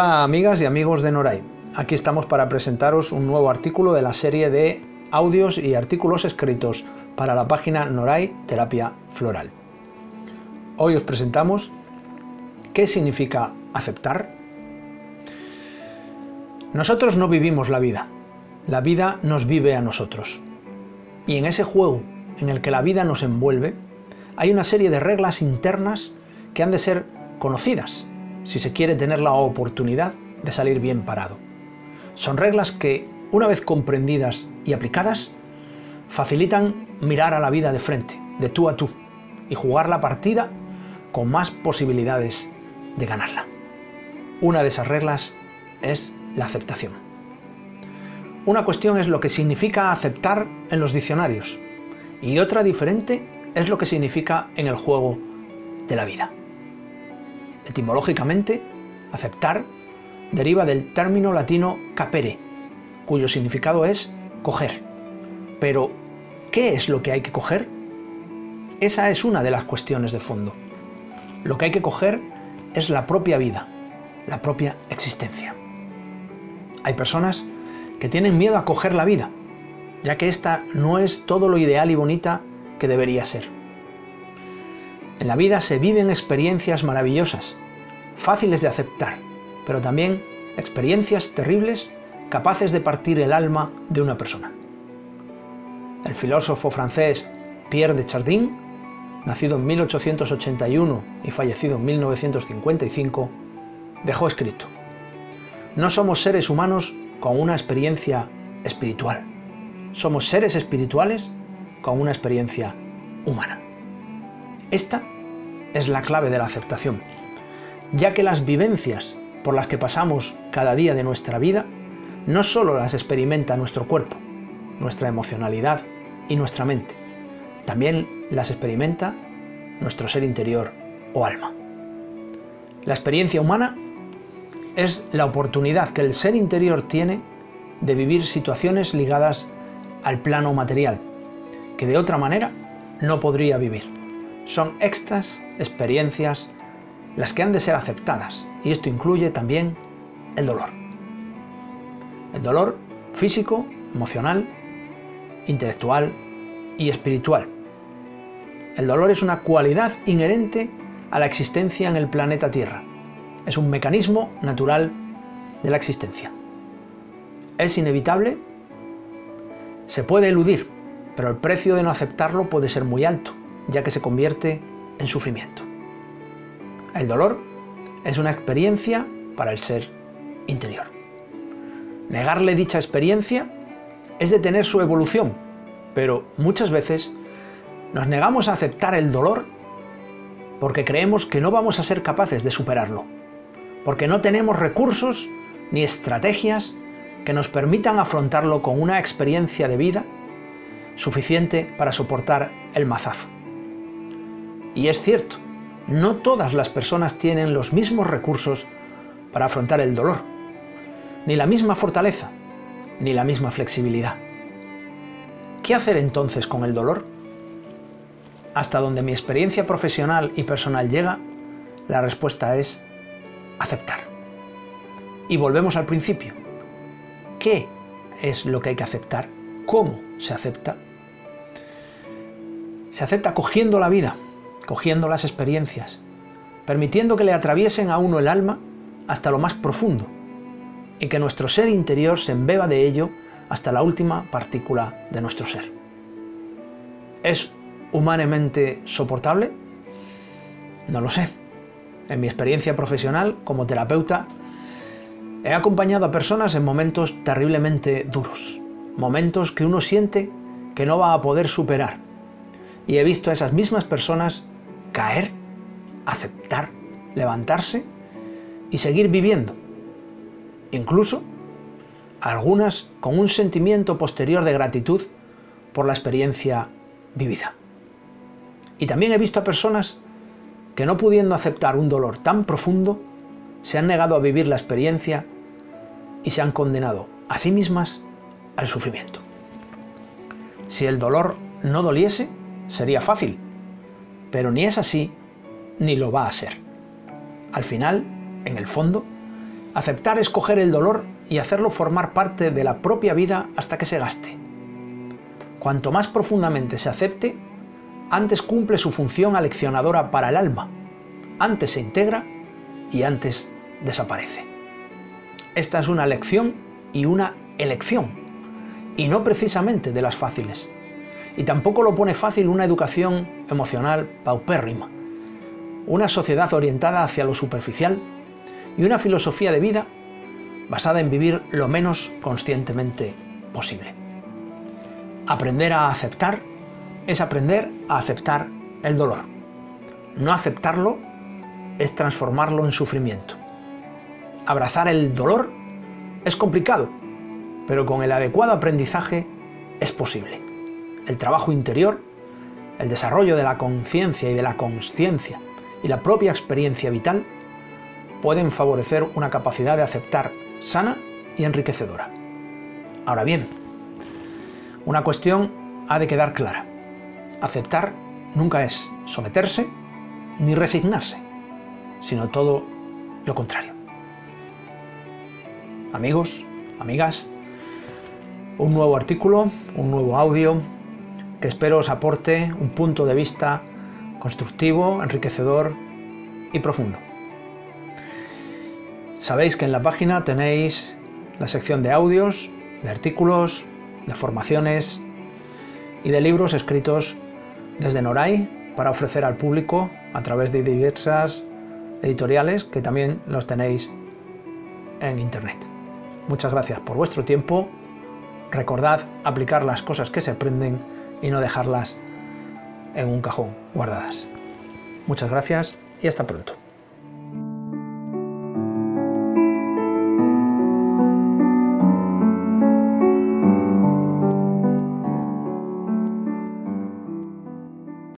Hola amigas y amigos de Noray. Aquí estamos para presentaros un nuevo artículo de la serie de audios y artículos escritos para la página Noray Terapia Floral. Hoy os presentamos qué significa aceptar. Nosotros no vivimos la vida, la vida nos vive a nosotros. Y en ese juego en el que la vida nos envuelve, hay una serie de reglas internas que han de ser conocidas si se quiere tener la oportunidad de salir bien parado. Son reglas que, una vez comprendidas y aplicadas, facilitan mirar a la vida de frente, de tú a tú, y jugar la partida con más posibilidades de ganarla. Una de esas reglas es la aceptación. Una cuestión es lo que significa aceptar en los diccionarios y otra diferente es lo que significa en el juego de la vida. Etimológicamente, aceptar deriva del término latino capere, cuyo significado es coger. Pero, ¿qué es lo que hay que coger? Esa es una de las cuestiones de fondo. Lo que hay que coger es la propia vida, la propia existencia. Hay personas que tienen miedo a coger la vida, ya que esta no es todo lo ideal y bonita que debería ser. En la vida se viven experiencias maravillosas, fáciles de aceptar, pero también experiencias terribles capaces de partir el alma de una persona. El filósofo francés Pierre de Chardin, nacido en 1881 y fallecido en 1955, dejó escrito, No somos seres humanos con una experiencia espiritual, somos seres espirituales con una experiencia humana. Esta es la clave de la aceptación, ya que las vivencias por las que pasamos cada día de nuestra vida no solo las experimenta nuestro cuerpo, nuestra emocionalidad y nuestra mente, también las experimenta nuestro ser interior o alma. La experiencia humana es la oportunidad que el ser interior tiene de vivir situaciones ligadas al plano material, que de otra manera no podría vivir. Son estas experiencias las que han de ser aceptadas y esto incluye también el dolor. El dolor físico, emocional, intelectual y espiritual. El dolor es una cualidad inherente a la existencia en el planeta Tierra. Es un mecanismo natural de la existencia. Es inevitable, se puede eludir, pero el precio de no aceptarlo puede ser muy alto ya que se convierte en sufrimiento. El dolor es una experiencia para el ser interior. Negarle dicha experiencia es detener su evolución, pero muchas veces nos negamos a aceptar el dolor porque creemos que no vamos a ser capaces de superarlo, porque no tenemos recursos ni estrategias que nos permitan afrontarlo con una experiencia de vida suficiente para soportar el mazazo. Y es cierto, no todas las personas tienen los mismos recursos para afrontar el dolor, ni la misma fortaleza, ni la misma flexibilidad. ¿Qué hacer entonces con el dolor? Hasta donde mi experiencia profesional y personal llega, la respuesta es aceptar. Y volvemos al principio. ¿Qué es lo que hay que aceptar? ¿Cómo se acepta? Se acepta cogiendo la vida, cogiendo las experiencias, permitiendo que le atraviesen a uno el alma hasta lo más profundo y que nuestro ser interior se embeba de ello hasta la última partícula de nuestro ser. ¿Es humanamente soportable? No lo sé. En mi experiencia profesional como terapeuta, he acompañado a personas en momentos terriblemente duros, momentos que uno siente que no va a poder superar. Y he visto a esas mismas personas caer, aceptar, levantarse y seguir viviendo. Incluso algunas con un sentimiento posterior de gratitud por la experiencia vivida. Y también he visto a personas que no pudiendo aceptar un dolor tan profundo, se han negado a vivir la experiencia y se han condenado a sí mismas al sufrimiento. Si el dolor no doliese, sería fácil, pero ni es así, ni lo va a ser. Al final, en el fondo, Aceptar es coger el dolor y hacerlo formar parte de la propia vida hasta que se gaste. Cuanto más profundamente se acepte, antes cumple su función aleccionadora para el alma, antes se integra y antes desaparece. Esta es una lección y una elección, y no precisamente de las fáciles. Y tampoco lo pone fácil una educación emocional paupérrima, una sociedad orientada hacia lo superficial y una filosofía de vida basada en vivir lo menos conscientemente posible. Aprender a aceptar es aprender a aceptar el dolor. No aceptarlo es transformarlo en sufrimiento. Abrazar el dolor es complicado, pero con el adecuado aprendizaje es posible. El trabajo interior, el desarrollo de la conciencia y de la consciencia y la propia experiencia vital pueden favorecer una capacidad de aceptar sana y enriquecedora. Ahora bien, una cuestión ha de quedar clara. Aceptar nunca es someterse ni resignarse, sino todo lo contrario. Amigos, amigas, un nuevo artículo, un nuevo audio que espero os aporte un punto de vista constructivo, enriquecedor y profundo. Sabéis que en la página tenéis la sección de audios, de artículos, de formaciones y de libros escritos desde Noray para ofrecer al público a través de diversas editoriales que también los tenéis en internet. Muchas gracias por vuestro tiempo. Recordad aplicar las cosas que se aprenden y no dejarlas en un cajón guardadas. Muchas gracias y hasta pronto.